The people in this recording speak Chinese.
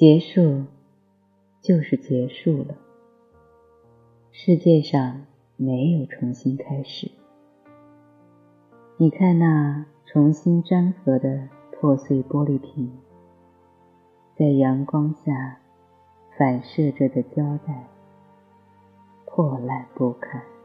结束就是结束了。世界上没有重新开始。你看那重新粘合的破碎玻璃瓶在阳光下反射着的胶带破烂不堪。